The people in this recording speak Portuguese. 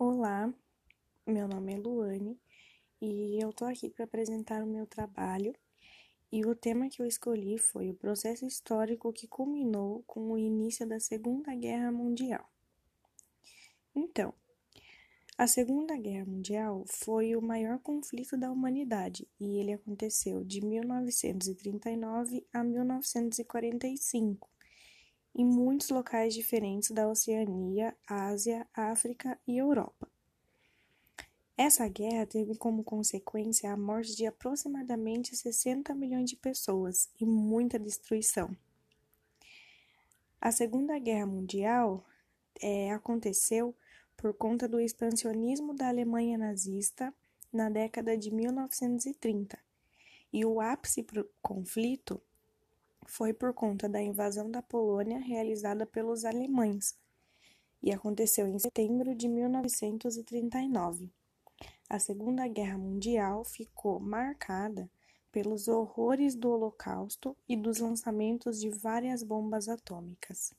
Olá, meu nome é Luane e eu tô aqui para apresentar o meu trabalho. E o tema que eu escolhi foi o processo histórico que culminou com o início da Segunda Guerra Mundial. Então, a Segunda Guerra Mundial foi o maior conflito da humanidade e ele aconteceu de 1939 a 1945 em muitos locais diferentes da Oceania, Ásia, África e Europa. Essa guerra teve como consequência a morte de aproximadamente 60 milhões de pessoas e muita destruição. A Segunda Guerra Mundial é, aconteceu por conta do expansionismo da Alemanha nazista na década de 1930, e o ápice para o conflito foi por conta da invasão da Polônia realizada pelos alemães e aconteceu em setembro de 1939. A Segunda Guerra Mundial ficou marcada pelos horrores do Holocausto e dos lançamentos de várias bombas atômicas.